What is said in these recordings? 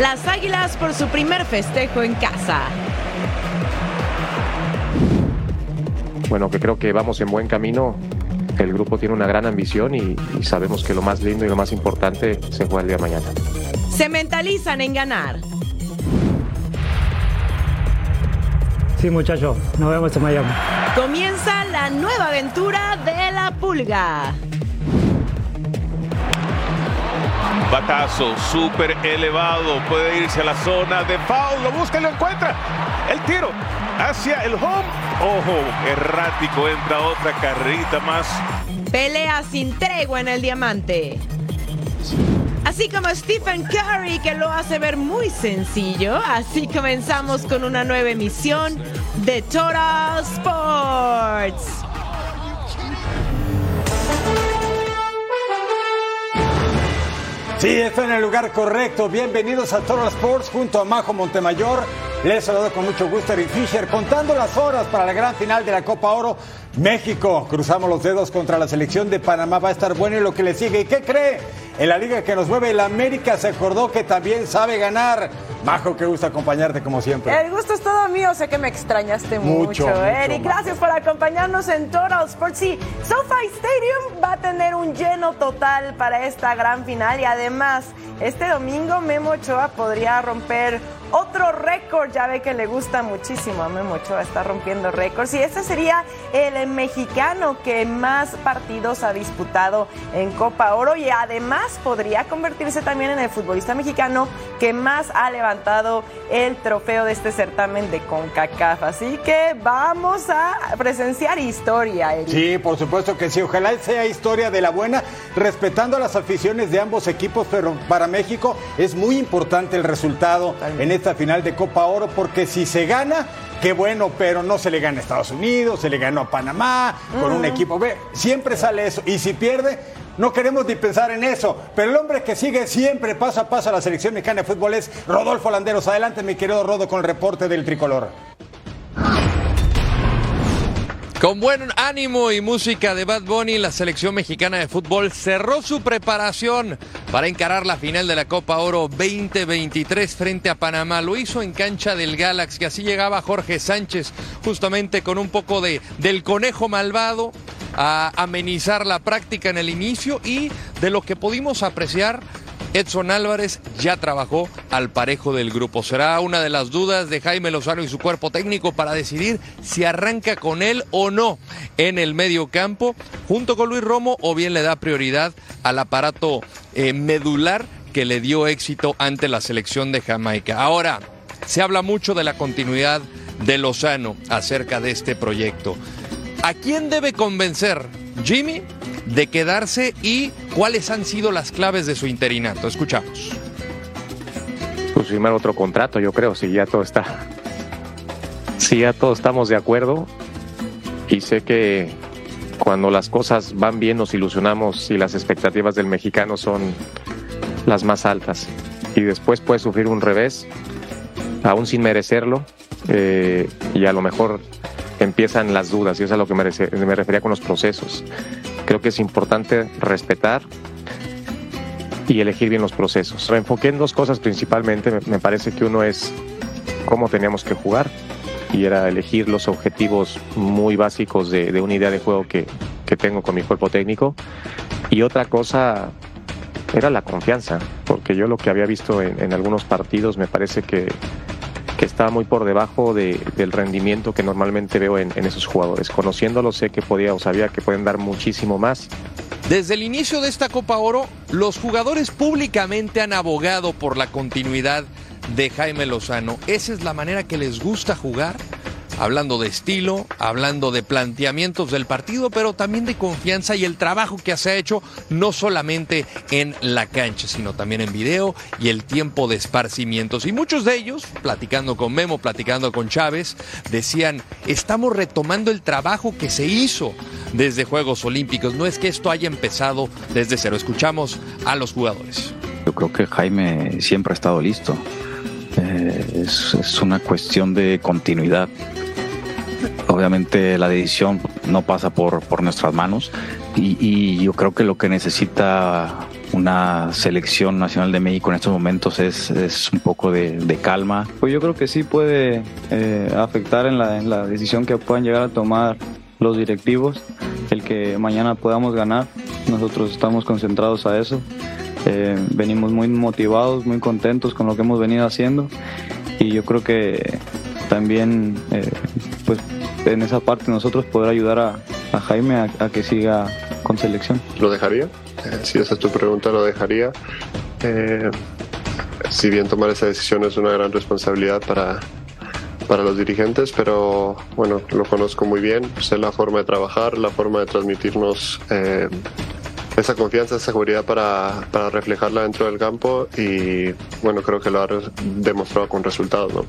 Las Águilas por su primer festejo en casa. Bueno, que creo que vamos en buen camino. El grupo tiene una gran ambición y, y sabemos que lo más lindo y lo más importante se juega el día de mañana. Se mentalizan en ganar. Sí, muchachos, nos vemos en Miami. Comienza la nueva aventura de la pulga. Batazo súper elevado. Puede irse a la zona de foul. Lo busca y lo encuentra. El tiro hacia el home. Ojo, errático. Entra otra carrita más. Pelea sin tregua en el diamante. Así como Stephen Curry, que lo hace ver muy sencillo, así comenzamos con una nueva emisión de Total Sports. Sí, está en el lugar correcto. Bienvenidos a Total Sports junto a Majo Montemayor. Les saludo con mucho gusto Eric Fisher, contando las horas para la gran final de la Copa Oro. México, cruzamos los dedos contra la selección de Panamá. Va a estar bueno y lo que le sigue. ¿Y qué cree? En la liga que nos mueve, el América se acordó que también sabe ganar. Majo, qué gusto acompañarte como siempre. El gusto es todo mío, sé que me extrañaste Mucho, mucho, mucho, Eric. Gracias por acompañarnos en Total Sports. Sí, SoFi Stadium va a tener un lleno total para esta gran final y además este domingo Memo Ochoa podría romper otro récord. Ya ve que le gusta muchísimo a Memo Ochoa, está rompiendo récords y este sería el mexicano que más partidos ha disputado en Copa Oro y además podría convertirse también en el futbolista mexicano que más ha levantado el trofeo de este certamen de CONCACAF. Así que vamos a presenciar historia, Eric. Sí, por supuesto que sí. Ojalá sea historia de la buena, respetando las aficiones de ambos equipos, pero para México es muy importante el resultado en esta final de Copa Oro, porque si se gana, qué bueno, pero no se le gana a Estados Unidos, se le ganó a Panamá, con un equipo B. Siempre sale eso. Y si pierde, no queremos ni pensar en eso. Pero el hombre que sigue siempre paso a paso a la selección mexicana de fútbol es Rodolfo Landeros. Adelante, mi querido Rodo, con el reporte del tricolor. Con buen ánimo y música de Bad Bunny, la selección mexicana de fútbol cerró su preparación para encarar la final de la Copa Oro 2023 frente a Panamá. Lo hizo en cancha del Galaxy, así llegaba Jorge Sánchez, justamente con un poco de del conejo malvado a amenizar la práctica en el inicio y de lo que pudimos apreciar Edson Álvarez ya trabajó al parejo del grupo. Será una de las dudas de Jaime Lozano y su cuerpo técnico para decidir si arranca con él o no en el medio campo junto con Luis Romo o bien le da prioridad al aparato eh, medular que le dio éxito ante la selección de Jamaica. Ahora, se habla mucho de la continuidad de Lozano acerca de este proyecto. ¿A quién debe convencer Jimmy de quedarse y cuáles han sido las claves de su interinato? Escuchamos. Pues firmar otro contrato, yo creo, si ya todo está. Si ya todos estamos de acuerdo. Y sé que cuando las cosas van bien nos ilusionamos y las expectativas del mexicano son las más altas. Y después puede sufrir un revés, aún sin merecerlo. eh, y a lo mejor empiezan las dudas, y eso es a lo que me, refería con los procesos. Creo que es importante respetar y elegir bien los procesos. Me enfoqué en dos cosas principalmente. Me, parece que uno es cómo teníamos que jugar y era elegir los objetivos muy básicos de, de una idea de juego que, que tengo con mi cuerpo técnico. Y otra cosa era la confianza, porque yo lo que había visto en, en algunos partidos me parece que está muy por debajo de, del rendimiento que normalmente veo en, esos jugadores. Conociéndolos sé que podía o sabía que pueden dar muchísimo más. Desde el inicio de esta Copa Oro, los jugadores públicamente han abogado por la continuidad de Jaime Lozano. ¿Esa es la manera que les gusta jugar? Hablando de estilo, hablando de planteamientos del partido, pero también de confianza y el trabajo que se ha hecho no solamente en la cancha, sino también en video y el tiempo de esparcimientos. Y muchos de ellos, platicando con Memo, platicando con Chávez, decían, estamos retomando el trabajo que se hizo desde Juegos Olímpicos. No es que esto haya empezado desde cero. Escuchamos a los jugadores. Yo creo que Jaime siempre ha estado listo. Eh, es, es, una cuestión de continuidad. Obviamente la decisión no pasa por, por nuestras manos y, y, yo creo que lo que necesita una selección nacional de México en estos momentos es, es un poco de, de, calma. Pues yo creo que sí puede eh, afectar en la, en la decisión que puedan llegar a tomar los directivos, el que mañana podamos ganar. Nosotros estamos concentrados a eso. Eh, venimos muy motivados, muy contentos con lo que hemos venido haciendo y yo creo que también eh, pues en esa parte nosotros poder ayudar a, Jaime a, que siga con selección. ¿Lo dejaría? Eh, si esa es tu pregunta, lo dejaría. Eh, si bien tomar esa decisión es una gran responsabilidad para, para los dirigentes, pero bueno, lo conozco muy bien, sé la forma de trabajar, la forma de transmitirnos eh, esa confianza, esa seguridad para, para, reflejarla dentro del campo y bueno, creo que lo ha demostrado con resultados, ¿no?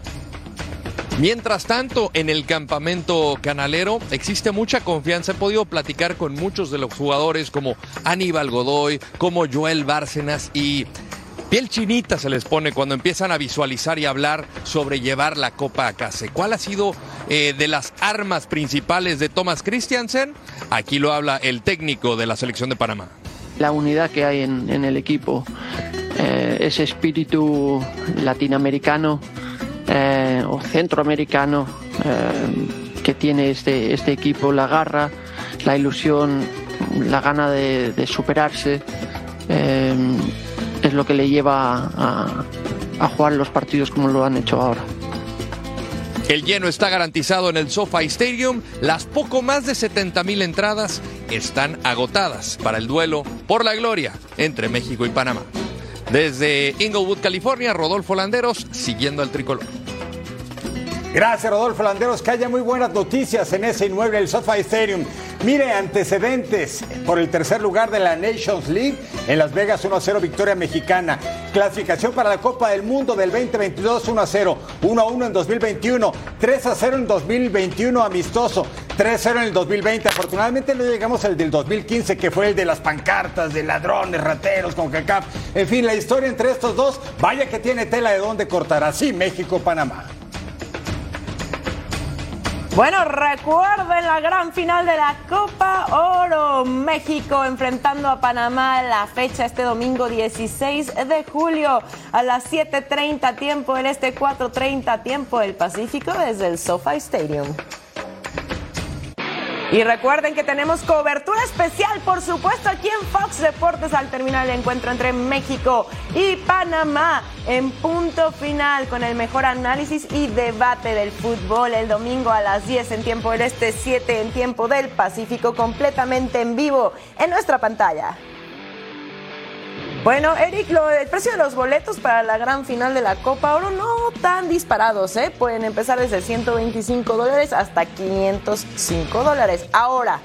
Mientras tanto, en el campamento canalero existe mucha confianza. He podido platicar con muchos de los jugadores como Aníbal Godoy, como Joel Bárcenas y piel chinita se les pone cuando empiezan a visualizar y hablar sobre llevar la copa a casa. ¿Cuál ha sido eh, de las armas principales de Thomas Christiansen? Aquí lo habla el técnico de la selección de Panamá. La unidad que hay en, el equipo, eh, ese espíritu latinoamericano eh, o centroamericano eh, que tiene este, este equipo, la garra, la ilusión, la gana de, superarse, eh, es lo que le lleva a, a jugar los partidos como lo han hecho ahora. El lleno está garantizado en el SoFi Stadium. Las poco más de 70 mil entradas están agotadas para el duelo por la gloria entre México y Panamá. Desde Inglewood, California, Rodolfo Landeros, siguiendo al tricolor. Gracias, Rodolfo Landeros. Que haya muy buenas noticias en ese inmueble, el SoFi Stadium. Mire, antecedentes por el tercer lugar de la Nations League en Las Vegas 1-0 victoria mexicana. Clasificación para la Copa del Mundo del 2022 1-0, 1-1 en 2021, 3-0 en 2021 amistoso, 3-0 en el 2020. Afortunadamente no llegamos al del 2015 que fue el de las pancartas, de ladrones, rateros, con CACAF. En fin, la historia entre estos dos, vaya que tiene tela de dónde cortar. Así México-Panamá. Bueno, recuerden la gran final de la Copa Oro. México enfrentando a Panamá la fecha este domingo 16 de julio a las 7.30 tiempo del este, 4.30 tiempo del Pacífico desde el SoFi Stadium. Y recuerden que tenemos cobertura especial, por supuesto, aquí en Fox Deportes al terminar el encuentro entre México y Panamá en punto final con el mejor análisis y debate del fútbol el domingo a las 10 en tiempo del este, 7 en tiempo del Pacífico, completamente en vivo en nuestra pantalla. Bueno, Eric, lo, el precio de los boletos para la gran final de la Copa Oro no tan disparados, ¿eh? Pueden empezar desde 125 dólares hasta 505 dólares. Ahora,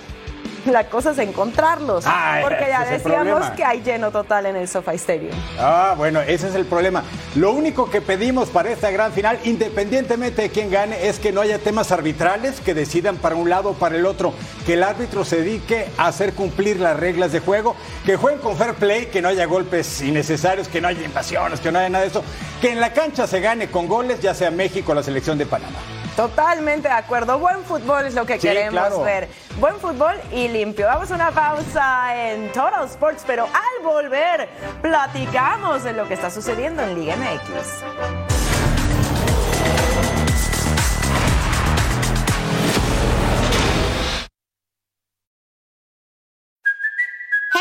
la cosa es encontrarlos. Ah, porque ya decíamos que hay lleno total en el SoFi Stadium. Ah, bueno, ese es el problema. Lo único que pedimos para esta gran final, independientemente de quién gane, es que no haya temas arbitrales que decidan para un lado o para el otro. Que el árbitro se dedique a hacer cumplir las reglas de juego, que jueguen con fair play, que no haya golpes innecesarios, que no haya invasiones, que no haya nada de eso. Que en la cancha se gane con goles, ya sea México o la selección de Panamá. Totalmente de acuerdo. Buen fútbol es lo que Sí, queremos claro. ver. Buen fútbol y limpio. Vamos a una pausa en Total Sports, pero al volver platicamos de lo que está sucediendo en Liga MX.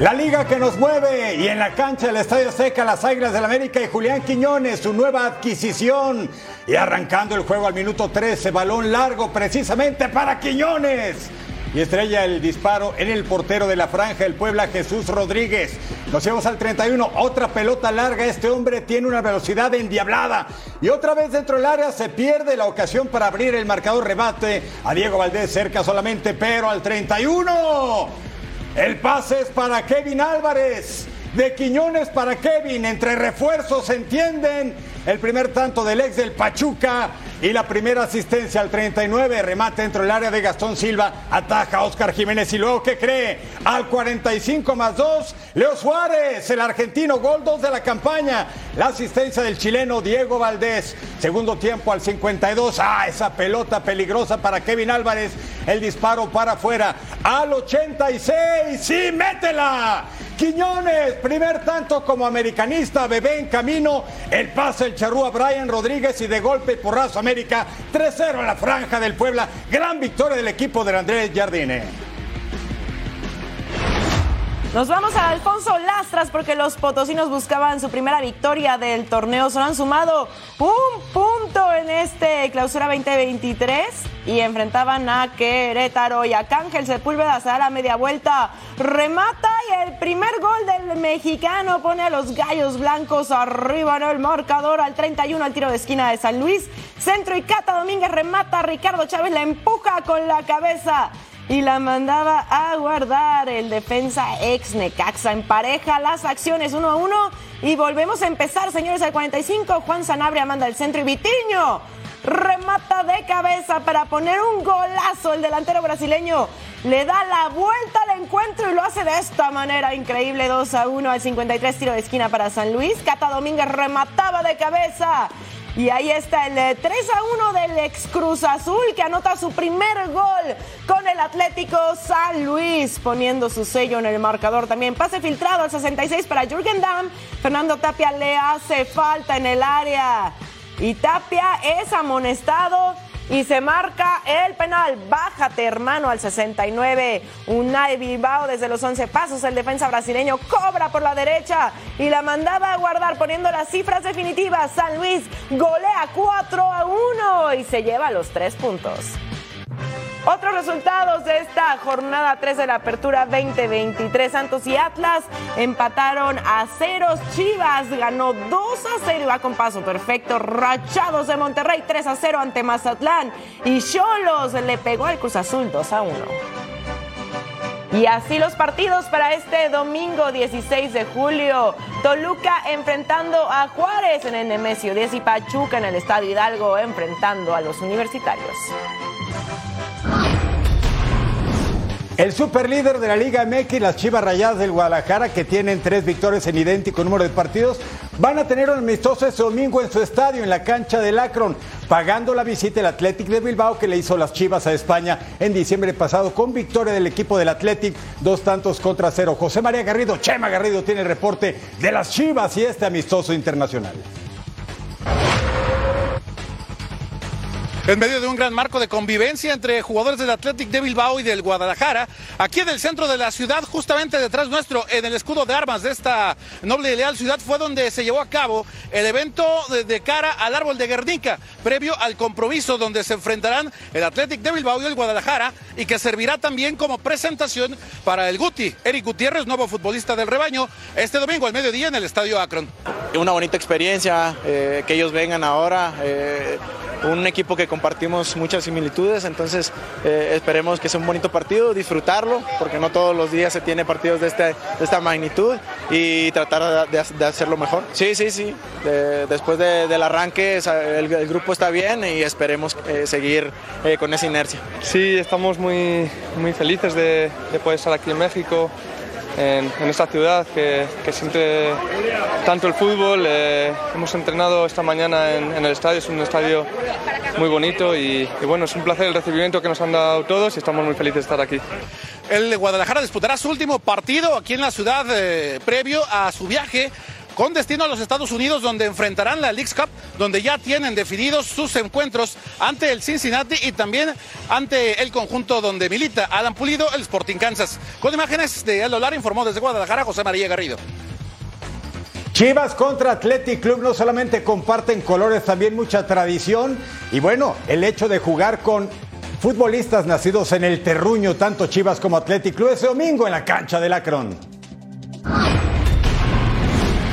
La liga que nos mueve y en la cancha del Estadio Seca, las Águilas del América y Julián Quiñones, su nueva adquisición. Y arrancando el juego al minuto 13, balón largo precisamente para Quiñones. Y estrella el disparo en el portero de la franja del Puebla, Jesús Rodríguez. Nos llevamos al 31, otra pelota larga. Este hombre tiene una velocidad endiablada. Y otra vez dentro del área se pierde la ocasión para abrir el marcador rebate. A Diego Valdés cerca solamente, pero al 31. El pase es para Kevin Álvarez. De Quiñones para Kevin. Entre refuerzos entienden. El primer tanto del ex del Pachuca y la primera asistencia al 39. Remate dentro del área de Gastón Silva. Ataja Oscar Jiménez. Y luego, ¿qué cree? Al 45 más 2. Leo Suárez, el argentino, gol 2 de la campaña. La asistencia del chileno Diego Valdés. Segundo tiempo al 52. Ah, esa pelota peligrosa para Kevin Álvarez. El disparo para afuera. Al 86. Sí, métela. Quiñones, primer tanto como americanista, bebé en camino, el pase el charrúa Brian Rodríguez y de golpe porrazo América, 3-0 en la franja del Puebla, gran victoria del equipo de Andrés Jardine. Nos vamos a Alfonso Lastras porque los potosinos buscaban su primera victoria del torneo. Solo han sumado un punto en este clausura 2023 y enfrentaban a Querétaro y a Cángel Sepúlveda se da la media vuelta, remata y el primer gol del mexicano pone a los gallos blancos arriba en el marcador al 31 al tiro de esquina de San Luis. Centro y Cata Domínguez remata, Ricardo Chávez la empuja con la cabeza y la mandaba a guardar el defensa ex Necaxa. Empareja las acciones uno a uno y volvemos a empezar, señores, al 45. Juan Sanabria manda el centro y Vitiño remata de cabeza para poner un golazo. El delantero brasileño le da la vuelta al encuentro y lo hace de esta manera increíble. 2 a 1 al 53 tiro de esquina para San Luis. Cata Domínguez remataba de cabeza. Y ahí está el 3 a 1 del ex Cruz Azul que anota su primer gol con el Atlético San Luis, poniendo su sello en el marcador también. Pase filtrado al 66 para Jürgen Damm. Fernando Tapia le hace falta en el área. Y Tapia es amonestado y se marca el penal. Bájate, hermano, al 69. Unai Bilbao desde los 11 pasos. El defensa brasileño cobra por la derecha y la mandaba a guardar poniendo las cifras definitivas. San Luis golea 4 a 1 y se lleva los tres puntos. Otros resultados de esta jornada 3 de la Apertura 2023. Santos y Atlas empataron a ceros. Chivas ganó 2 a 0 y va con paso perfecto. Rachados de Monterrey 3 a 0 ante Mazatlán. Y Cholos le pegó al Cruz Azul 2 a 1. Y así los partidos para este domingo 16 de julio. Toluca enfrentando a Juárez en el Nemesio 10 y Pachuca en el Estadio Hidalgo enfrentando a los universitarios. El superlíder de la Liga MX, las Chivas Rayadas del Guadalajara, que tienen tres victorias en idéntico número de partidos, van a tener un amistoso este domingo en su estadio, en la cancha del Akron, pagando la visita del Athletic de Bilbao que le hizo las Chivas a España en diciembre pasado con victoria del equipo del Athletic, dos tantos contra cero. José María Garrido, Chema Garrido tiene el reporte de las Chivas y este amistoso internacional. En medio de un gran marco de convivencia entre jugadores del Athletic de Bilbao y del Guadalajara, aquí en el centro de la ciudad, justamente detrás nuestro, en el escudo de armas de esta noble y leal ciudad, fue donde se llevó a cabo el evento de, cara al árbol de Guernica, previo al compromiso donde se enfrentarán el Athletic de Bilbao y el Guadalajara, y que servirá también como presentación para el Guti, Eric Gutiérrez, nuevo futbolista del rebaño, este domingo al mediodía en el Estadio Akron. Una bonita experiencia, eh, que ellos vengan ahora. Eh, un equipo que compartimos muchas similitudes, entonces eh, esperemos que sea un bonito partido, disfrutarlo, porque no todos los días se tiene partidos de, este, de esta magnitud y tratar de, de hacerlo mejor. Sí, sí, sí. De- después de- del arranque el, el grupo está bien y esperemos eh, seguir eh, con esa inercia. Sí, estamos muy, muy felices de, de poder estar aquí en México, en, en esta ciudad que, que siempre, tanto el fútbol, eh, hemos entrenado esta mañana en, en el estadio, es un estadio muy bonito y, y bueno, es un placer el recibimiento que nos han dado todos y estamos muy felices de estar aquí. El Guadalajara disputará su último partido aquí en la ciudad eh, previo a su viaje con destino a los Estados Unidos donde enfrentarán la Leagues Cup, donde ya tienen definidos sus encuentros ante el Cincinnati y también ante el conjunto donde milita Adam Pulido, el Sporting Kansas. Con imágenes de El Lara informó desde Guadalajara José María Garrido. Chivas contra Athletic Club no solamente comparten colores, también mucha tradición. Y bueno, el hecho de jugar con futbolistas nacidos en el terruño, tanto Chivas como Athletic Club, ese domingo en la cancha del Acron.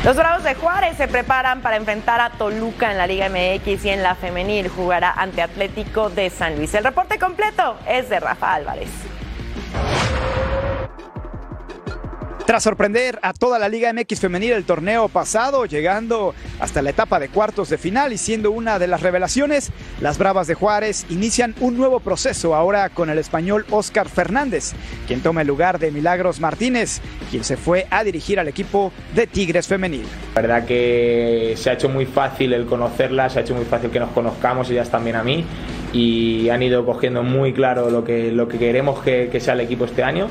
Los Bravos de Juárez se preparan para enfrentar a Toluca en la Liga MX y en la femenil jugará ante Atlético de San Luis. El reporte completo es de Rafa Álvarez. Tras sorprender a toda la Liga MX femenil el torneo pasado, llegando hasta la etapa de cuartos de final y siendo una de las revelaciones, las Bravas de Juárez inician un nuevo proceso ahora con el español Oscar Fernández, quien toma el lugar de Milagros Martínez, quien se fue a dirigir al equipo de Tigres femenil. La verdad que se ha hecho muy fácil el conocerlas, se ha hecho muy fácil que nos conozcamos, ellas también a mí, y han ido cogiendo muy claro lo que, lo que queremos que, que sea el equipo este año.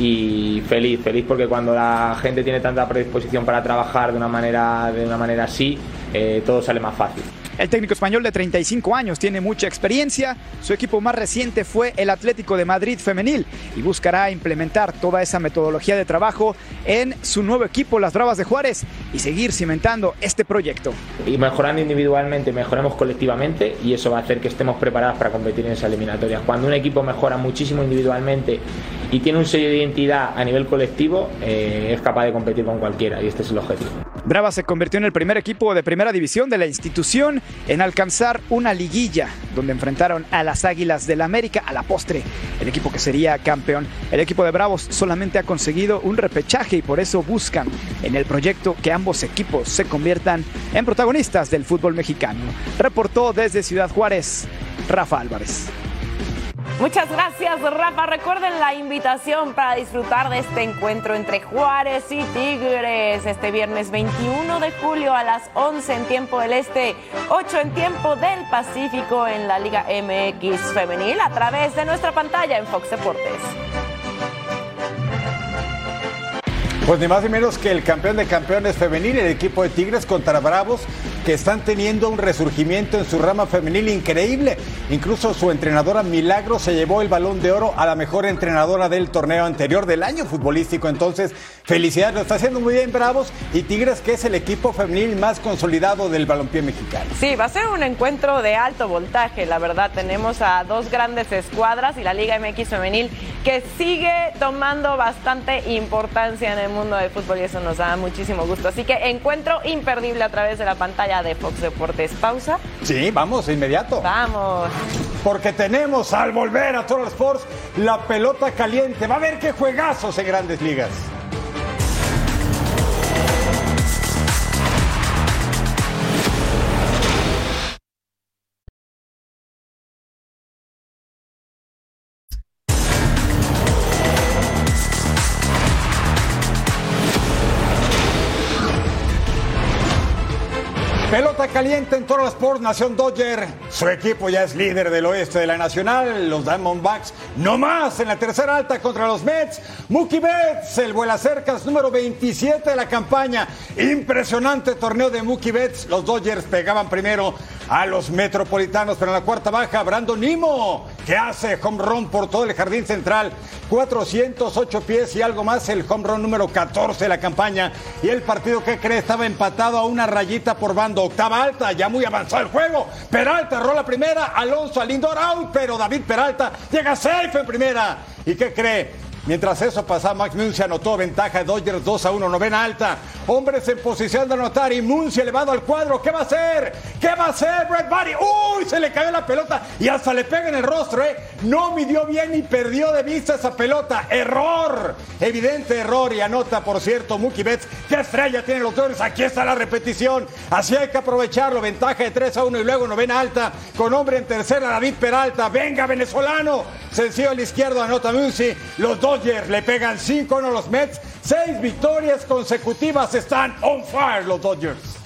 Y feliz, feliz porque cuando la gente tiene tanta predisposición para trabajar de una manera, de una manera así, eh, todo sale más fácil. El técnico español de 35 años tiene mucha experiencia. Su equipo más reciente fue el Atlético de Madrid femenil y buscará implementar toda esa metodología de trabajo en su nuevo equipo, las Bravas de Juárez, y seguir cimentando este proyecto. Y mejorando individualmente, mejoremos colectivamente y eso va a hacer que estemos preparados para competir en esa eliminatoria. Cuando un equipo mejora muchísimo individualmente y tiene un sello de identidad a nivel colectivo, eh, es capaz de competir con cualquiera y este es el objetivo. Brava se convirtió en el primer equipo de primera división de la institución en alcanzar una liguilla, donde enfrentaron a las Águilas del América a la postre, el equipo que sería campeón. El equipo de Bravos solamente ha conseguido un repechaje y por eso buscan en el proyecto que ambos equipos se conviertan en protagonistas del fútbol mexicano. Reportó desde Ciudad Juárez, Rafa Álvarez. Muchas gracias, Rafa. Recuerden la invitación para disfrutar de este encuentro entre Juárez y Tigres este viernes 21 de julio a las 11 en tiempo del Este, 8 en tiempo del Pacífico en la Liga MX Femenil a través de nuestra pantalla en Fox Deportes. Pues ni más ni menos que el campeón de campeones femenil, el equipo de Tigres contra Bravos, que están teniendo un resurgimiento en su rama femenil increíble. Incluso su entrenadora Milagro se llevó el balón de oro a la mejor entrenadora del torneo anterior del año futbolístico. Entonces, felicidades, lo está haciendo muy bien Bravos y Tigres, que es el equipo femenil más consolidado del balompié mexicano. Sí, va a ser un encuentro de alto voltaje, la verdad. Tenemos a dos grandes escuadras y la Liga MX femenil que sigue tomando bastante importancia en el mundo del fútbol y eso nos da muchísimo gusto. Así que encuentro imperdible a través de la pantalla de Fox Deportes. Pausa. Sí, vamos, inmediato. Vamos. Porque tenemos al volver a Total Sports la pelota caliente. Va a ver qué juegazos en grandes ligas. Caliente en Total Sports, Nación Dodger. Su equipo ya es líder del oeste de la Nacional. Los Diamondbacks no más en la tercera alta contra los Mets. Mookie Betts, el vuela cercas número 27 de la campaña. Impresionante torneo de Mookie Betts. Los Dodgers pegaban primero a los Metropolitanos, pero en la cuarta baja, Brandon Nimo, que hace home run por todo el jardín central. 408 pies y algo más, el home run número 14 de la campaña. Y el partido que cree estaba empatado a una rayita por bando. Octava alta, ya muy avanzado el juego. Peralta rola primera, Alonso al out, pero David Peralta llega safe en primera. ¿Y qué cree? Mientras eso pasaba, Max Muncy anotó ventaja de Dodgers 2 a 1, novena alta. Hombres en posición de anotar y Muncy elevado al cuadro. ¿Qué va a hacer? ¿Qué va a hacer Brett Barry? ¡Uy! Se le cayó la pelota y hasta le pega en el rostro, ¿eh? No midió bien y perdió de vista esa pelota. ¡Error! Evidente error y anota, por cierto, Mookie Betts. ¿Qué estrella tienen los Dodgers? Aquí está la repetición. Así hay que aprovecharlo. Ventaja de 3 a 1 y luego novena alta con hombre en tercera, David Peralta. Venga, venezolano. Sencillo al izquierdo, anota Muncy. Los Dodgers le pegan 5 a 1 a los Mets. Seis victorias consecutivas están on fire los Dodgers.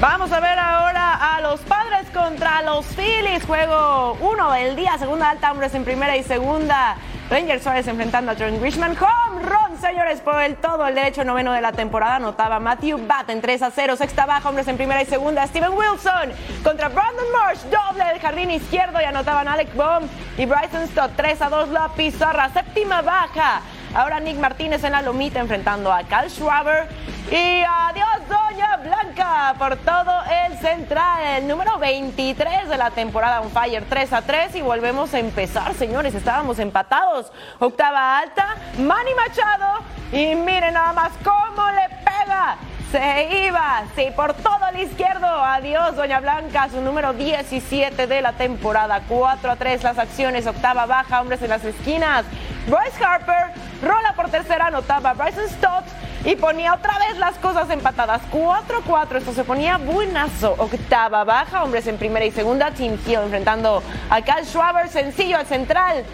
Vamos a ver ahora a los padres contra los Phillies. Juego 1 del día, segunda alta, hombres en primera y segunda. Rangers Suárez enfrentando a Trent Grishman. Home run, señores, por el todo el derecho noveno de la temporada. Anotaba Matthew Batten 3 a 0. Sexta baja, hombres en primera y segunda. Steven Wilson contra Brandon Marsh. Doble del jardín izquierdo y anotaban Alec Baum y Bryson Stott 3 a 2 la pizarra. Séptima baja. Ahora Nick Martínez en la lomita enfrentando a Cal Schwaber. Y adiós, Doña Blanca, por todo el central. El número 23 de la temporada on fire, 3 a 3. Y volvemos a empezar, señores. Estábamos empatados. Octava alta, Manny Machado. Y miren nada más cómo le pega. Se iba, sí, por todo el izquierdo. Adiós, Doña Blanca, su número 17 de la temporada. 4 a 3 las acciones, octava baja, hombres en las esquinas. Bryce Harper rola por tercera, anotaba Bryson Stott y ponía otra vez las cosas empatadas. 4-4, esto se ponía buenazo. Octava baja, hombres en primera y segunda. Team Hill enfrentando a Cal Schwaber, sencillo al central.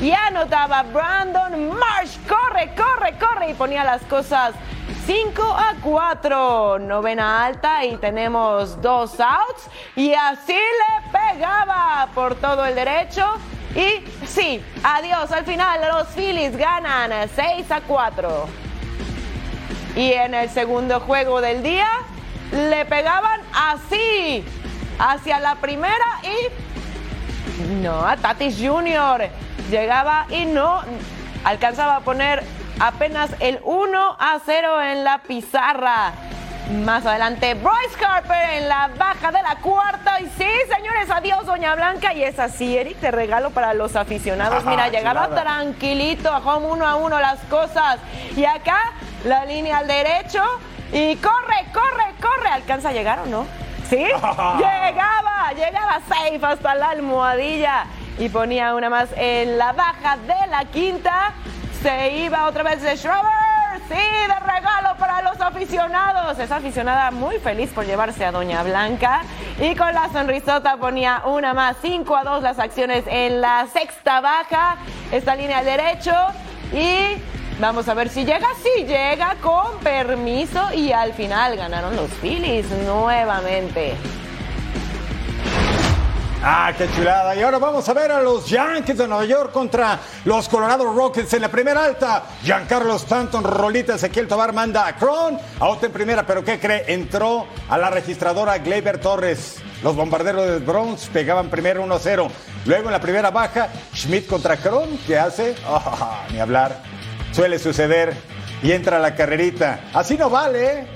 Y anotaba Brandon Marsh. Corre, corre, corre. Y ponía las cosas 5 a 4. Novena alta y tenemos dos outs. Y así le pegaba por todo el derecho. Y sí, adiós. Al final los Phillies ganan 6 a 4. Y en el segundo juego del día le pegaban así hacia la primera y no, a Tatis Jr. llegaba y no alcanzaba a poner apenas el 1 a 0 en la pizarra. Más adelante, Bryce Harper en la baja de la cuarta. Y sí, señores, adiós, Doña Blanca. Y es así, Eric, te regalo para los aficionados. Mira, llegaba tranquilito a home uno a uno las cosas. Y acá, la línea al derecho. Y corre, corre, corre. ¿Alcanza a llegar o no? ¿Sí? llegaba, llegaba safe hasta la almohadilla. Y ponía una más en la baja de la quinta. Se iba otra vez de Schroeder. Sí, de regalo para los aficionados. Esa aficionada muy feliz por llevarse a Doña Blanca. Y con la sonrisota ponía una más. 5 a 2 las acciones en la sexta baja. Esta línea al derecho. Y vamos a ver si llega. Si llega con permiso. Y al final ganaron los Phillies nuevamente. Ah, qué chulada. Y ahora vamos a ver a los Yankees de Nueva York contra los Colorado Rockets en la primera alta. Giancarlo Stanton, Rolita, Ezequiel Tobar manda a Cron. Out en primera, pero ¿qué cree? Entró a la registradora Gleyber Torres. Los bombarderos de Bronx pegaban primero 1-0. Luego en la primera baja, Schmidt contra Cron. ¿Qué hace? Ah, ni hablar. Suele suceder. Y entra la carrerita. Así no vale, ¿eh?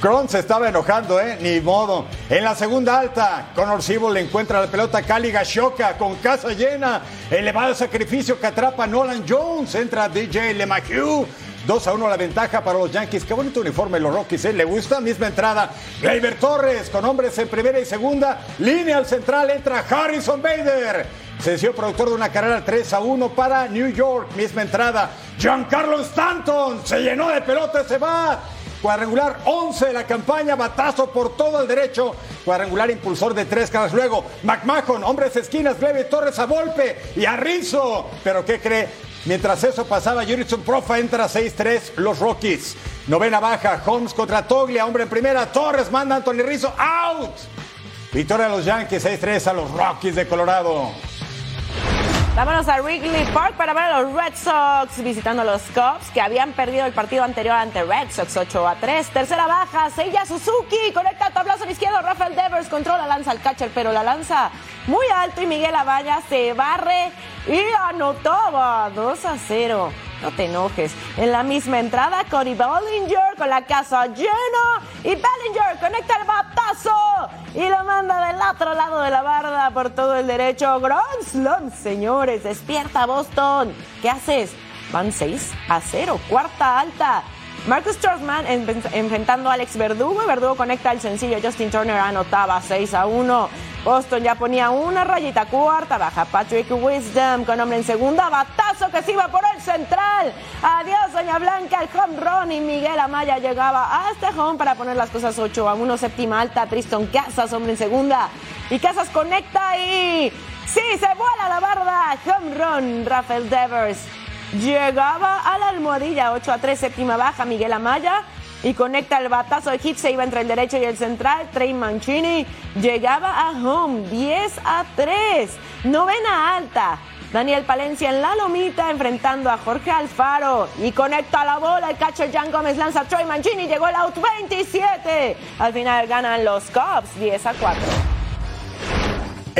Cron se estaba enojando, ¿eh? Ni modo. En la segunda alta, Connor Siebel le encuentra la pelota Cali Gashoka con casa llena. Elevado sacrificio que atrapa Nolan Jones. Entra DJ LeMahieu. 2 a 1 la ventaja para los Yankees. Qué bonito uniforme los Rockies, ¿eh? ¿Le gusta? Misma entrada. Gleyber Torres con hombres en primera y segunda. Línea al central entra Harrison Bader. Sencillo productor de una carrera 3 a 1 para New York. Misma entrada. Giancarlo Stanton se llenó de pelota, se va. Cuadrangular 11 de la campaña, batazo por todo el derecho. Cuadrangular impulsor de tres caras. Luego, McMahon, hombres esquinas, Glebe Torres a golpe y a Rizzo. Pero ¿qué cree? Mientras eso pasaba, Jurickson Profa entra 6-3, los Rockies. Novena baja, Holmes contra Toglia, hombre en primera. Torres manda a Anthony Rizzo, out. Victoria de los Yankees, 6-3 a los Rockies de Colorado. Vámonos a Wrigley Park para ver a los Red Sox visitando a los Cubs que habían perdido el partido anterior ante Red Sox 8 a 3. Tercera baja, Seiya Suzuki conecta tablazo al izquierdo. Rafael Devers controla, lanza al catcher, pero la lanza muy alto y Miguel Avalla se barre y anotaba 2 a 0. No te enojes. En la misma entrada, Cody Bellinger con la casa llena. Y Bellinger conecta el batazo y lo manda del otro lado de la barda por todo el derecho. Grand Slam, señores. Despierta Boston. ¿Qué haces? Van 6 a 0. Cuarta alta. Marcus Stroman enfrentando a Alex Verdugo. Verdugo conecta el sencillo. Justin Turner anotaba 6 a 1. Boston ya ponía una rayita cuarta, baja Patrick Wisdom con hombre en segunda, batazo que se iba por el central. Adiós, Doña Blanca, el home run y Miguel Amaya llegaba a este home para poner las cosas 8 a 1, séptima alta, Tristan Casas, hombre en segunda. Y Casas conecta y sí, se vuela la barda, home run, Rafael Devers. Llegaba a la almohadilla 8 a 3, séptima baja, Miguel Amaya y conecta el batazo de hit, se iba entre el derecho y el central. Trey Mancini llegaba a home 10 a 3. Novena alta. Daniel Palencia en la lomita enfrentando a Jorge Alfaro y conecta la bola. El catcher Jan Gómez lanza a Troy Mancini. Llegó el out 27. Al final ganan los Cubs 10 a 4.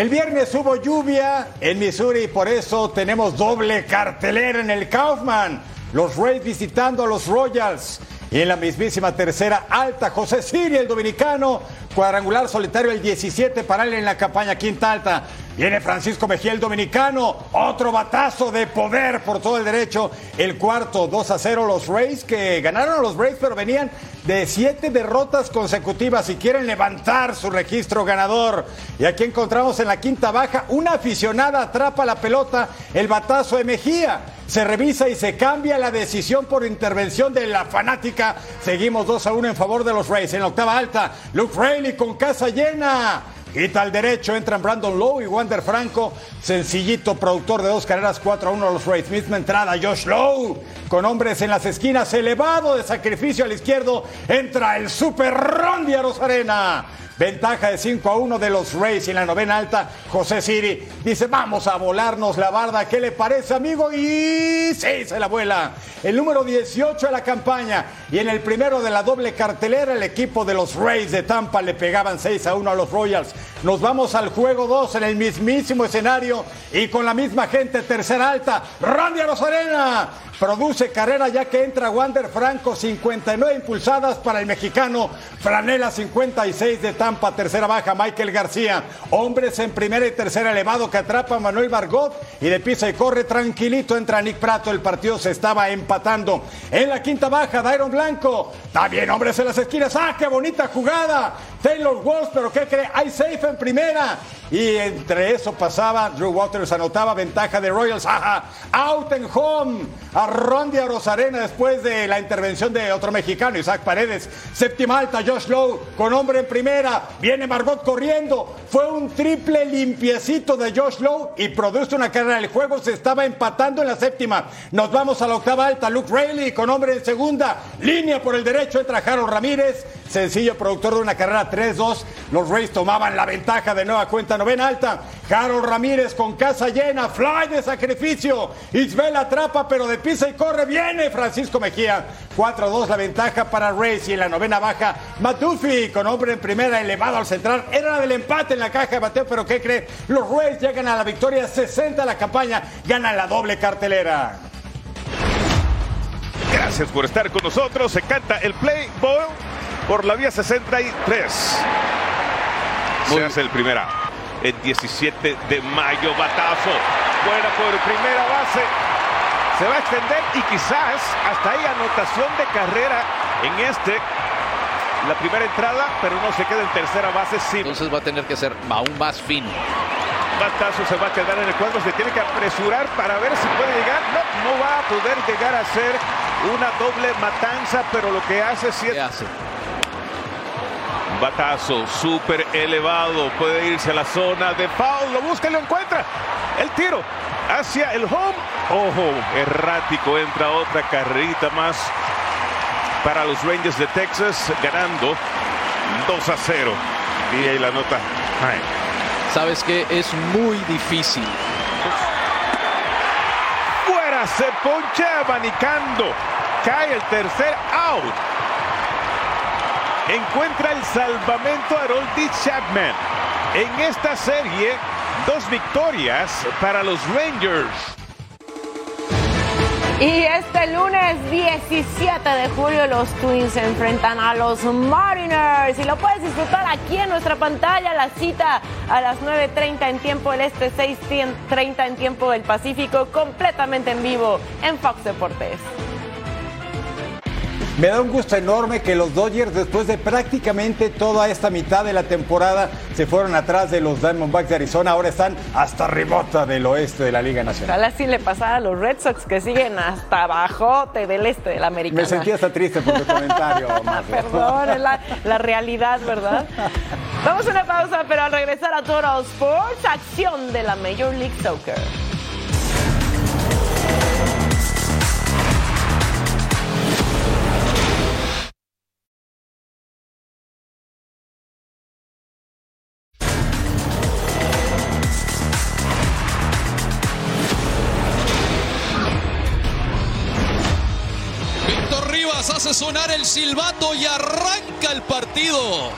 El viernes hubo lluvia en Missouri y por eso tenemos doble cartelera en el Kaufman. Los Rays visitando a los Royals. Y en la mismísima tercera alta, José Siri, el dominicano, cuadrangular solitario el 17 para él en la campaña quinta alta. Viene Francisco Mejía, el dominicano, otro batazo de poder por todo el derecho. El cuarto, 2 a 0 los Rays, que ganaron a los Rays, pero venían de siete derrotas consecutivas y quieren levantar su registro ganador. Y aquí encontramos en la quinta baja, una aficionada atrapa la pelota, el batazo de Mejía. Se revisa y se cambia la decisión por intervención de la fanática. Seguimos 2 a 1 en favor de los Rays. En la octava alta, Luke Rayleigh con casa llena. Quita al derecho, entran Brandon Lowe y Wander Franco. Sencillito, productor de dos carreras, 4 a 1 a los Rays. Misma entrada, Josh Lowe. Con hombres en las esquinas, elevado de sacrificio al izquierdo. Entra el Super Rondi a Rosarena. Ventaja de 5 a 1 de los Rays y en la novena alta, José Siri dice, vamos a volarnos la barda, ¿qué le parece amigo? Y sí, se la vuela. El número 18 de la campaña y en el primero de la doble cartelera, el equipo de los Rays de Tampa le pegaban 6 a 1 a los Royals. Nos vamos al juego 2 en el mismísimo escenario y con la misma gente, tercera alta, Randy Rosarena produce carrera ya que entra Wander Franco, 59 impulsadas para el mexicano, Franela 56 de Tampa, tercera baja Michael García, hombres en primera y tercera elevado que atrapa Manuel Bargot y de pisa y corre tranquilito entra Nick Prato, el partido se estaba empatando. En la quinta baja, Dairon Blanco, también hombres en las esquinas, ¡ah, qué bonita jugada! Taylor Walsh, pero ¿qué cree? Hay safe en primera. Y entre eso pasaba, Drew Waters anotaba ventaja de Royals, ajá, out and home a Rondia Rosarena después de la intervención de otro mexicano, Isaac Paredes. Séptima alta, Josh Lowe con hombre en primera. Viene Margot corriendo. Fue un triple limpiecito de Josh Lowe y produce una carrera. El juego se estaba empatando en la séptima. Nos vamos a la octava alta. Luke Rayleigh con hombre en segunda. Línea por el derecho entra Harold Ramírez. Sencillo productor de una carrera 3-2. Los Rays tomaban la ventaja de nueva cuenta. Novena alta. Harold Ramírez con casa llena. Fly de sacrificio. Isbel atrapa pero de pisa y corre. Viene Francisco Mejía. 4-2 la ventaja para Rays. Y en la novena baja, Matufi con hombre en primera elevado al central. Era la del empate en la caja de bateo, pero ¿qué cree? Los Rays llegan a la victoria 60 de la campaña. Ganan la doble cartelera. Gracias por estar con nosotros. Se canta el Play Ball por la vía 63. Se hace el primera. El 17 de mayo, batazo. Buena por primera base se va a extender y quizás hasta ahí anotación de carrera en este. La primera entrada, pero no se queda en tercera base. Sí. Entonces va a tener que ser aún más fino. Batazo se va a quedar en el cuadro, se tiene que apresurar para ver si puede llegar. No, no va a poder llegar a ser una doble matanza, pero lo que hace sí hace? Batazo súper elevado, puede irse a la zona de foul, lo busca y lo encuentra. El tiro hacia el home. Ojo, errático, entra otra carrerita más para los Rangers de Texas, ganando 2 a 0. Y ahí la nota. Sabes que es muy difícil. Fuera, se poncha abanicando. Cae el tercer out. Encuentra el salvamento Harold Chapman. En esta serie, dos victorias para los Rangers. Y este lunes 17 de julio los Twins se enfrentan a los Mariners y lo puedes disfrutar aquí en nuestra pantalla. La cita a las 9.30 en tiempo del Este, 6.30 en tiempo del Pacífico, completamente en vivo en Fox Deportes. Me da un gusto enorme que los Dodgers, después de prácticamente toda esta mitad de la temporada, se fueron atrás de los Diamondbacks de Arizona. Ahora están hasta remota del oeste de la Liga Nacional. Ojalá sí le pasara a los Red Sox que siguen hasta abajo del este de la Americana. Me sentí hasta triste por tu comentario. Perdón, es la, la realidad, ¿verdad? Vamos a una pausa, pero al regresar a Total Sports, acción de la Major League Soccer. Silbato y arranca el partido.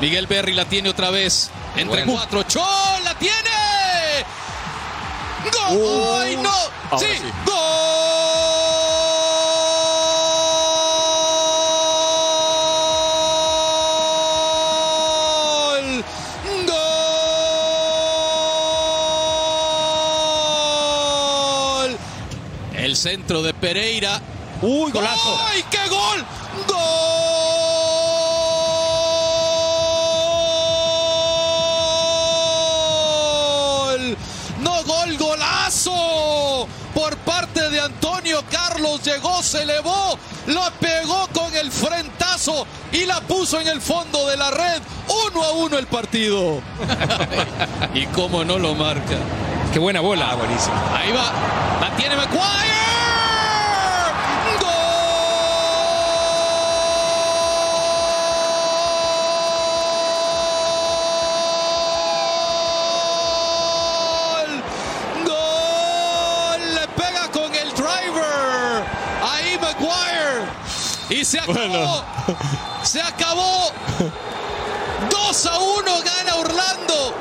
Miguel Berry la tiene otra vez. Entre Bueno. cuatro. ¡Chol! ¡La tiene! ¡Gol! ¡Ay, no! ¡Sí! sí. ¡Gol! ¡Gol! El centro de Pereira. ¡Uy, golazo! ¡Ay, Llegó, se elevó, la pegó con el frentazo y la puso en el fondo de la red. Uno a uno el partido. y cómo no lo marca. Qué buena bola. buenísimo. Ahí va. La tiene McGuire. Y se acabó. Se acabó. 2 a 1 gana Orlando.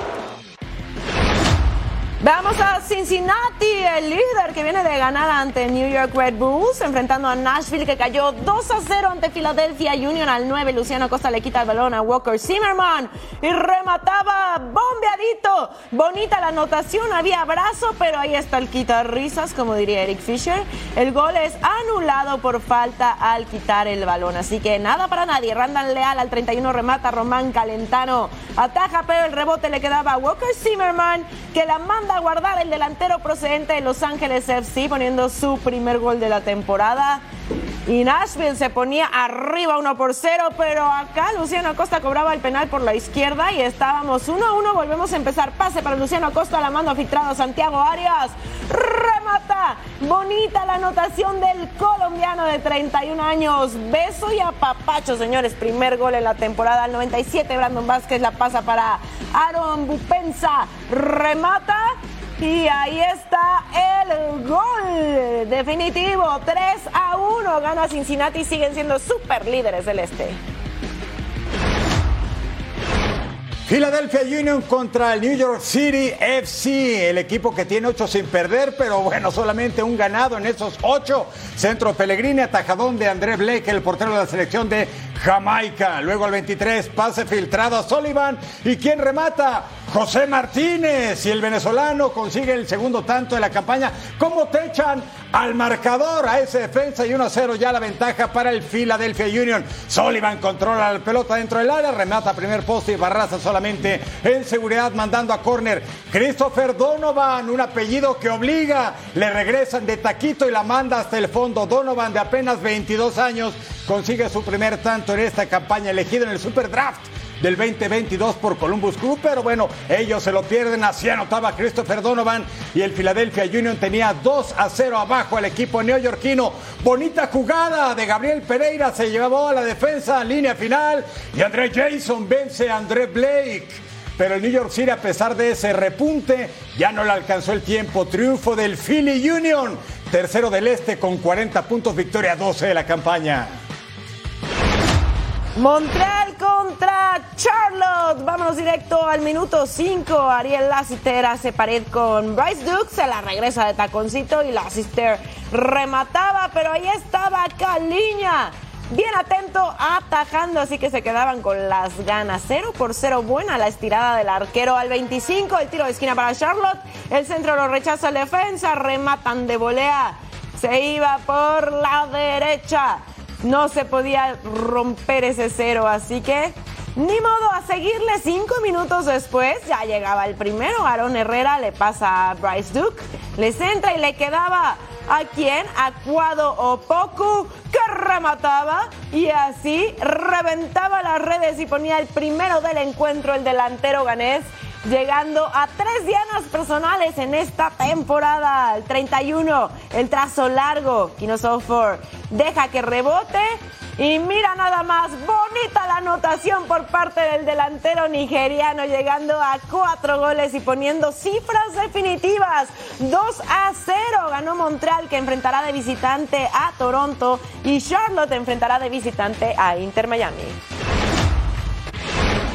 Vamos a Cincinnati, el líder que viene de ganar ante New York Red Bulls, enfrentando a Nashville que cayó 2 a 0 ante Philadelphia Union al 9. Luciano Costa le quita el balón a Walker Zimmerman y remataba bombeadito. Bonita la anotación, había abrazo, pero ahí está el quitar risas, como diría Eric Fisher. El gol es anulado por falta al quitar el balón, así que nada para nadie. Randall Leal al 31 remata, Román Calentano ataja, pero el rebote le quedaba a Walker Zimmerman que la manda a guardar el delantero procedente de Los Ángeles FC poniendo su primer gol de la temporada. Y Nashville se ponía arriba 1 por 0, pero acá Luciano Acosta cobraba el penal por la izquierda y estábamos 1 a 1. Volvemos a empezar. Pase para Luciano Acosta, la mando filtrado Santiago Arias. Remata. Bonita la anotación del colombiano de 31 años. Beso y apapacho, señores. Primer gol en la temporada. Al 97, Brandon Vázquez la pasa para Aaron Bupensa. Remata. Y ahí está el gol definitivo. 3 a 1 gana Cincinnati y siguen siendo super líderes del este. Philadelphia Union contra el New York City FC, el equipo que tiene ocho sin perder, pero bueno, solamente un ganado en esos ocho. Centro Pellegrini, atajadón de André Blake, el portero de la selección de Jamaica. Luego al 23, pase filtrado a Sullivan. ¿Y quién remata? José Martínez. Y el venezolano consigue el segundo tanto de la campaña. ¿Cómo te echan al marcador a ese defensa? Y 1 a 0 ya la ventaja para el Philadelphia Union. Sullivan controla la pelota dentro del área, remata primer poste y Barraza solamente en seguridad mandando a córner. Christopher Donovan, un apellido que obliga. Le regresan de taquito y la manda hasta el fondo. Donovan de apenas 22 años consigue su primer tanto en esta campaña elegido en el Super Draft del 2022 por Columbus Crew, pero bueno, ellos se lo pierden, así anotaba Christopher Donovan y el Philadelphia Union tenía 2 a 0 abajo al equipo neoyorquino. Bonita jugada de Gabriel Pereira, se llevó a la defensa, línea final y André Jason vence a André Blake. Pero el New York City, a pesar de ese repunte, ya no le alcanzó el tiempo. Triunfo del Philly Union, tercero del este con 40 puntos, victoria 12 de la campaña. Montreal con contra Charlotte. Vámonos directo al minuto 5. Ariel Lassiter hace pared con Bryce Duke. Se la regresa de taconcito y Lassiter remataba, pero ahí estaba Caliña. Bien atento, atajando, así que se quedaban con las ganas. 0 por 0, buena la estirada del arquero al 25. El tiro de esquina para Charlotte. El centro lo rechaza el defensa. Rematan de volea. Se iba por la derecha. No se podía romper ese cero, así que ni modo a seguirle cinco minutos después. Ya llegaba el primero. Aaron Herrera le pasa a Bryce Duke. Le centra y le quedaba a quien? A Cuado Opoku, que remataba y así reventaba las redes y ponía el primero del encuentro el delantero ganés llegando a tres dianas personales en esta temporada. El 31, el trazo largo, Kinosofor deja que rebote. Y mira nada más, bonita la anotación por parte del delantero nigeriano, llegando a cuatro goles y poniendo cifras definitivas. 2 a 0 ganó Montreal, que enfrentará de visitante a Toronto, y Charlotte enfrentará de visitante a Inter Miami.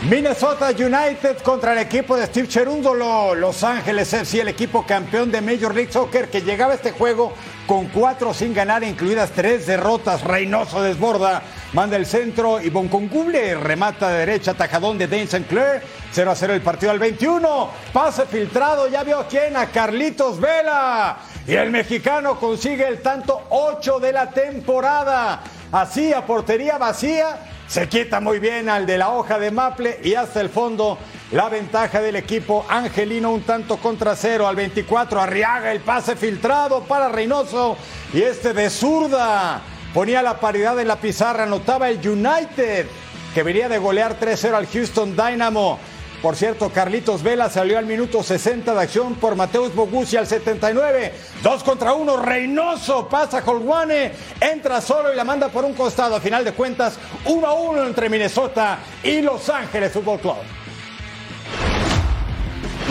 Minnesota United contra el equipo de Steve Cherundolo. Los Ángeles FC, el equipo campeón de Major League Soccer que llegaba a este juego con cuatro sin ganar, incluidas tres derrotas. Reynoso desborda, manda el centro y Bonconguble remata de derecha, tajadón de Dane Sinclair. 0 a 0 el partido al 21. Pase filtrado, ya vio quién, a Carlitos Vela. Y el mexicano consigue el tanto 8 de la temporada. Así a portería vacía se quita muy bien al de la hoja de Maple y hasta el fondo la ventaja del equipo angelino un tanto contra cero al 24. Arriaga el pase filtrado para Reynoso y este de zurda ponía la paridad en la pizarra. Anotaba el United que venía de golear 3-0 al Houston Dynamo. Por cierto, Carlitos Vela salió al minuto 60 de acción por Mateus Bogusi al 79. Dos contra uno, Reynoso pasa Holguane, entra solo y la manda por un costado. A final de cuentas, 1 a 1 entre Minnesota y Los Ángeles Fútbol Club.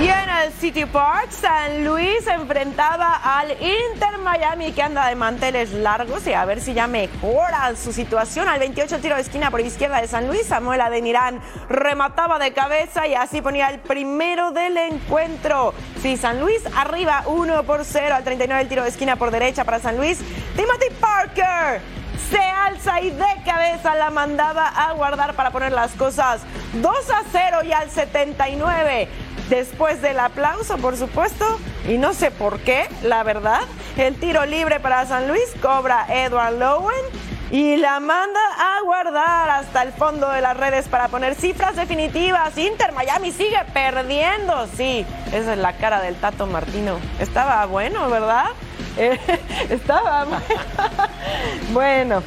En el City Park, San Luis enfrentaba al Inter Miami que anda de manteles largos y a ver si ya mejora su situación. Al 28 tiro de esquina por izquierda de San Luis, Samuel Adenirán remataba de cabeza y así ponía el primero del encuentro. Sí, San Luis arriba 1 por 0 al 39 el tiro de esquina por derecha para San Luis. Timothy Parker se alza y de cabeza la mandaba a guardar para poner las cosas 2 a 0 y al 79 después del aplauso, por supuesto, y no sé por qué, la verdad. El tiro libre para San Luis cobra Edward Lowen y la manda a guardar hasta el fondo de las redes para poner cifras definitivas. Inter Miami sigue perdiendo. Sí, esa es la cara del Tato Martino. Estaba bueno, ¿verdad? estaba bueno.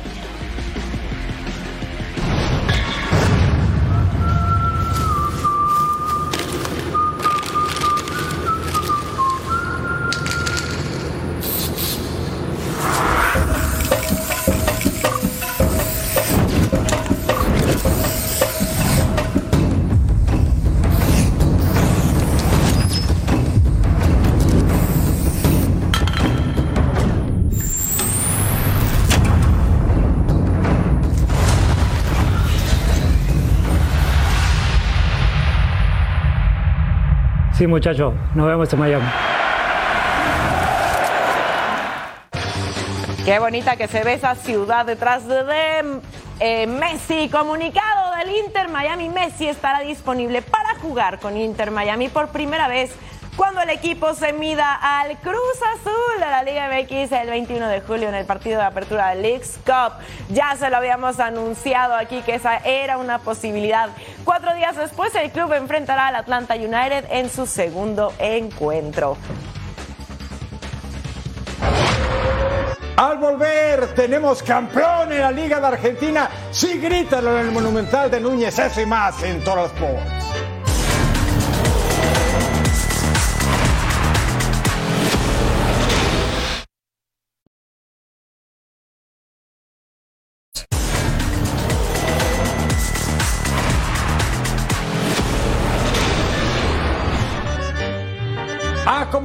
Sí, muchachos, nos vemos en Miami. Qué bonita que se ve esa ciudad detrás de eh, Messi. Comunicado del Inter Miami. Messi estará disponible para jugar con Inter Miami por primera vez cuando el equipo se mida al Cruz Azul de la Liga MX el 21 de julio en el partido de apertura del Leagues Cup. Ya se lo habíamos anunciado aquí que esa era una posibilidad. Cuatro días después el club enfrentará al Atlanta United en su segundo encuentro. Al volver, tenemos campeón en la Liga de Argentina. Sí, grítalo en el Monumental de Núñez, eso y más en Total Sports.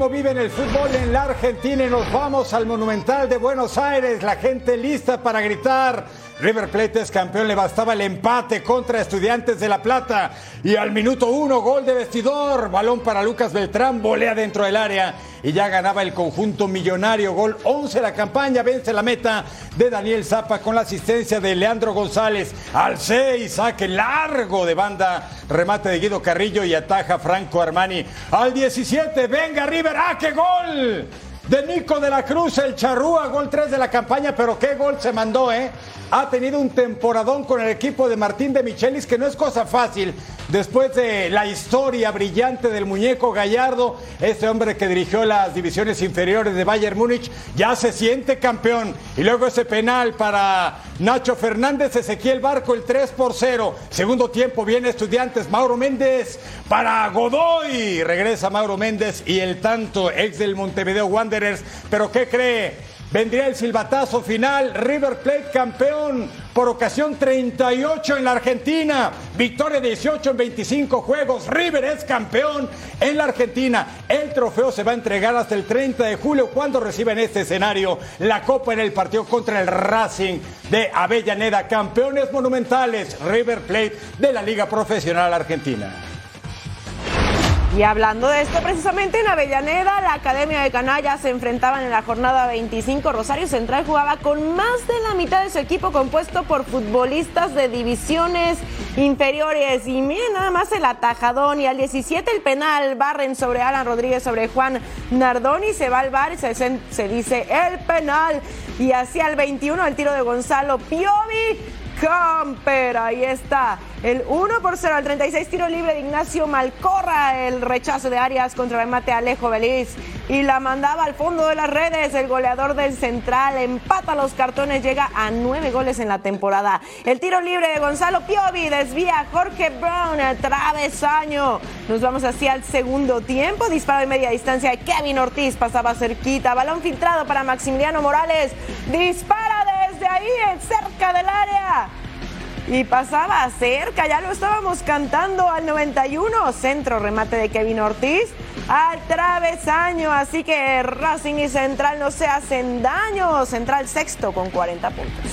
Cómo viven el fútbol en la Argentina y nos vamos al Monumental de Buenos Aires. La gente lista para gritar River Plate es campeón, le bastaba el empate contra Estudiantes de La Plata. Y al minuto uno, gol de vestidor, balón para Lucas Beltrán, volea dentro del área y ya ganaba el conjunto millonario. Gol 11 la campaña, vence la meta de Daniel Zapa con la asistencia de Leandro González. Al 6, saque largo de banda, remate de Guido Carrillo y ataja Franco Armani. Al 17, venga River, ¡ah, qué gol! De Nico de la Cruz, el charrúa, gol 3 de la campaña, pero qué gol se mandó, ¿eh? Ha tenido un temporadón con el equipo de Martín de Michelis, que no es cosa fácil. Después de la historia brillante del muñeco Gallardo, este hombre que dirigió las divisiones inferiores de Bayern Múnich, ya se siente campeón. Y luego ese penal para Nacho Fernández, Ezequiel Barco, el 3 por 0. Segundo tiempo viene Estudiantes, Mauro Méndez para Godoy. Regresa Mauro Méndez y el tanto ex del Montevideo Wanderers. Pero ¿qué cree? Vendría el silbatazo final, River Plate campeón por ocasión 38 en la Argentina, victoria 18 en 25 juegos, River es campeón en la Argentina. El trofeo se va a entregar hasta el 30 de julio cuando reciben este escenario la Copa en el partido contra el Racing de Avellaneda, campeones monumentales, River Plate de la Liga Profesional Argentina. Y hablando de esto, precisamente en Avellaneda, la Academia de Canalla se enfrentaban en la jornada 25. Rosario Central jugaba con más de la mitad de su equipo compuesto por futbolistas de divisiones inferiores. Y miren nada más el atajadón. Y al 17 el penal, barren sobre Alan Rodríguez, sobre Juan Nardoni. Se va al bar y se, se dice el penal. Y hacia el 21 el tiro de Gonzalo Piovi Camper. Ahí está. El 1 por 0 al 36 tiro libre de Ignacio Malcorra. El rechazo de Arias contra el mate Alejo Beliz. Y la mandaba al fondo de las redes. El goleador del central empata los cartones. Llega a nueve goles en la temporada. El tiro libre de Gonzalo Piovi desvía a Jorge Brown al travesaño. Nos vamos hacia el segundo tiempo. Disparo de media distancia. Kevin Ortiz pasaba cerquita. Balón filtrado para Maximiliano Morales. Dispara desde ahí, cerca del área. Y pasaba cerca, ya lo estábamos cantando al 91. Centro remate de Kevin Ortiz al travesaño. Así que Racing y Central no se hacen daño. Central sexto con 40 puntos.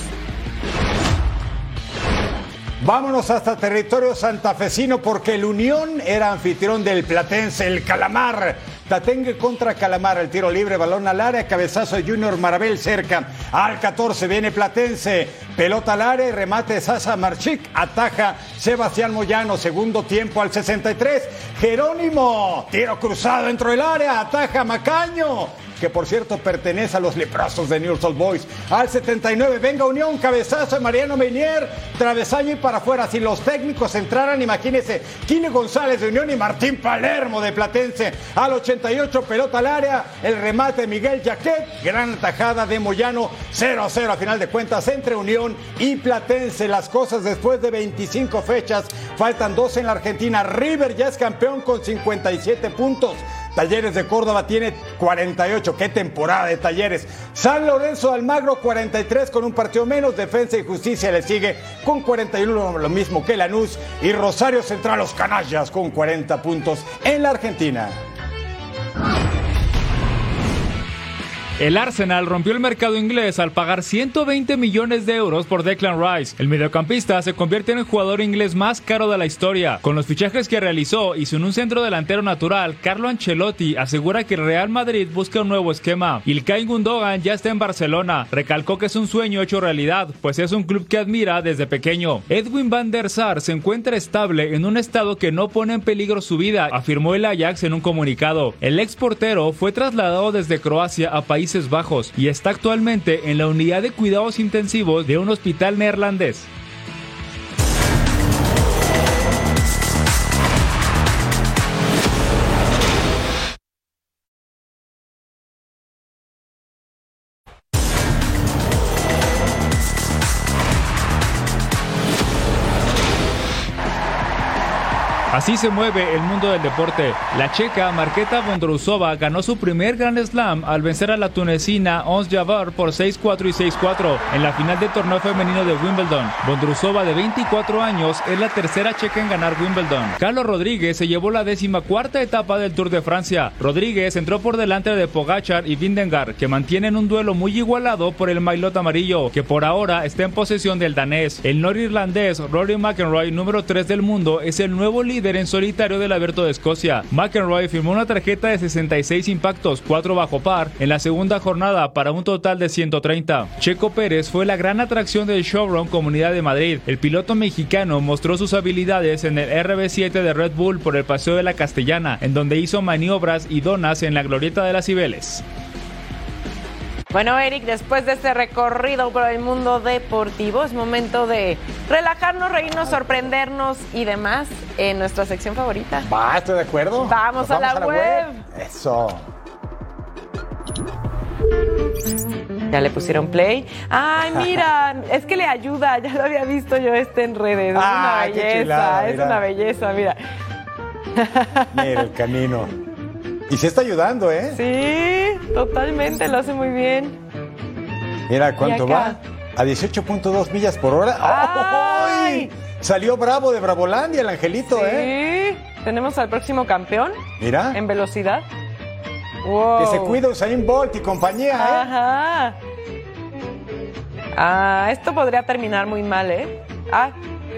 Vámonos hasta territorio santafesino porque el Unión era anfitrión del Platense, el Calamar. Tatengue contra Calamar, el tiro libre, balón al área, cabezazo de Junior Marabel cerca. Al 14 viene Platense, pelota al área remate Sasa Marchik, ataja Sebastián Moyano, segundo tiempo al 63. Jerónimo, tiro cruzado dentro del área, ataja Macaño que por cierto pertenece a los leprosos de New Old Boys. Al 79, venga Unión, cabezazo de Mariano Meinier, travesaño y para afuera. Si los técnicos entraran, imagínense, Kine González de Unión y Martín Palermo de Platense. Al 88, pelota al área, el remate de Miguel Jaquet, gran tajada de Moyano, 0 a 0 a final de cuentas entre Unión y Platense. Las cosas después de 25 fechas, faltan dos en la Argentina. River ya es campeón con 57 puntos. Talleres de Córdoba tiene 48. ¡Qué temporada de Talleres! San Lorenzo Almagro 43 con un partido menos. Defensa y Justicia le sigue con 41, lo mismo que Lanús. Y Rosario Central, los canallas con 40 puntos en la Argentina. El Arsenal rompió el mercado inglés al pagar 120 millones de euros por Declan Rice. El mediocampista se convierte en el jugador inglés más caro de la historia. Con los fichajes que realizó y sin un centro delantero natural, Carlo Ancelotti asegura que el Real Madrid busca un nuevo esquema. Ilkay Gundogan ya está en Barcelona. Recalcó que es un sueño hecho realidad, pues es un club que admira desde pequeño. Edwin van der Sar se encuentra estable en un estado que no pone en peligro su vida, afirmó el Ajax en un comunicado. El ex portero fue trasladado desde Croacia a países Bajos y está actualmente en la unidad de cuidados intensivos de un hospital neerlandés. Así se mueve el mundo del deporte. La checa Marketa Vondrousova ganó su primer Grand Slam al vencer a la tunecina Ons Jabeur por 6-4 y 6-4 en la final del torneo femenino de Wimbledon. Vondrousova de 24 años es la tercera checa en ganar Wimbledon. Carlos Rodríguez se llevó la décima cuarta etapa del Tour de Francia. Rodríguez entró por delante de Pogachar y Vindengar, que mantienen un duelo muy igualado por el maillot amarillo, que por ahora está en posesión del danés. El norirlandés Rory McEnroy, número 3 del mundo, es el nuevo líder en solitario del Abierto de Escocia. McEnroy firmó una tarjeta de 66 impactos, 4 bajo par, en la segunda jornada para un total de 130. Checo Pérez fue la gran atracción del showroom Comunidad de Madrid. El piloto mexicano mostró sus habilidades en el RB7 de Red Bull por el Paseo de la Castellana, en donde hizo maniobras y donas en la glorieta de las Cibeles. Bueno, Eric, después de este recorrido por el mundo deportivo, es momento de relajarnos, reírnos, sorprendernos y demás en nuestra sección favorita. Va, estoy de acuerdo. Vamos, a, la web. Eso. Ya le pusieron play. Ay, mira, es que le ayuda. Ya lo había visto yo este en redes. Es una belleza, chulada, es una belleza, mira. Mira el camino. Y se está ayudando, ¿eh? Sí, totalmente, lo hace muy bien. Mira cuánto va. A 18.2 millas por hora. ¡Ay! Salió bravo de Bravolandia el angelito, sí. ¿eh? Tenemos al próximo campeón Mira. en velocidad. Wow. Que se cuida Usain Bolt y compañía, ¿eh? Ajá. Ah, esto podría terminar muy mal, ¿eh? Ah,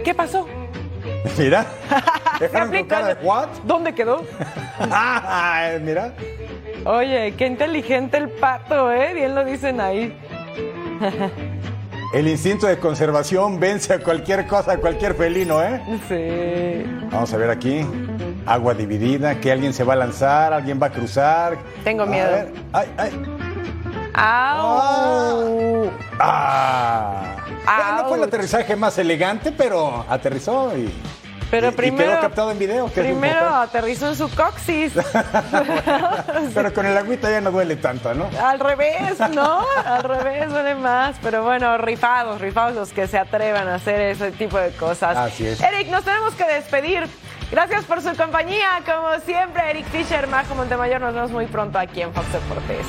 ¿qué pasó? Mira. Dejaron con cara de what? ¿Dónde quedó? Ah, Mira. Oye, qué inteligente el pato, ¿eh? Bien lo dicen ahí. El instinto de conservación vence a cualquier cosa, a cualquier felino, ¿eh? Sí. Vamos a ver aquí. Agua dividida, que alguien se va a lanzar, alguien va a cruzar. Tengo A miedo. ver, Ay, ay. ¡Au! Ah. Ya no fue el aterrizaje más elegante, pero aterrizó y, Pero y- y primero. quedó captado en video. Primero aterrizó en su coxis. Pero con el agüita ya no duele tanto, ¿no? Al revés, ¿no? Al revés duele más. Pero bueno, rifados, rifados los que se atrevan a hacer ese tipo de cosas. Así es. Eric, nos tenemos que despedir. Gracias por su compañía. Como siempre, Eric Fisher, Majo Montemayor. Nos vemos muy pronto aquí en Fox Deportes.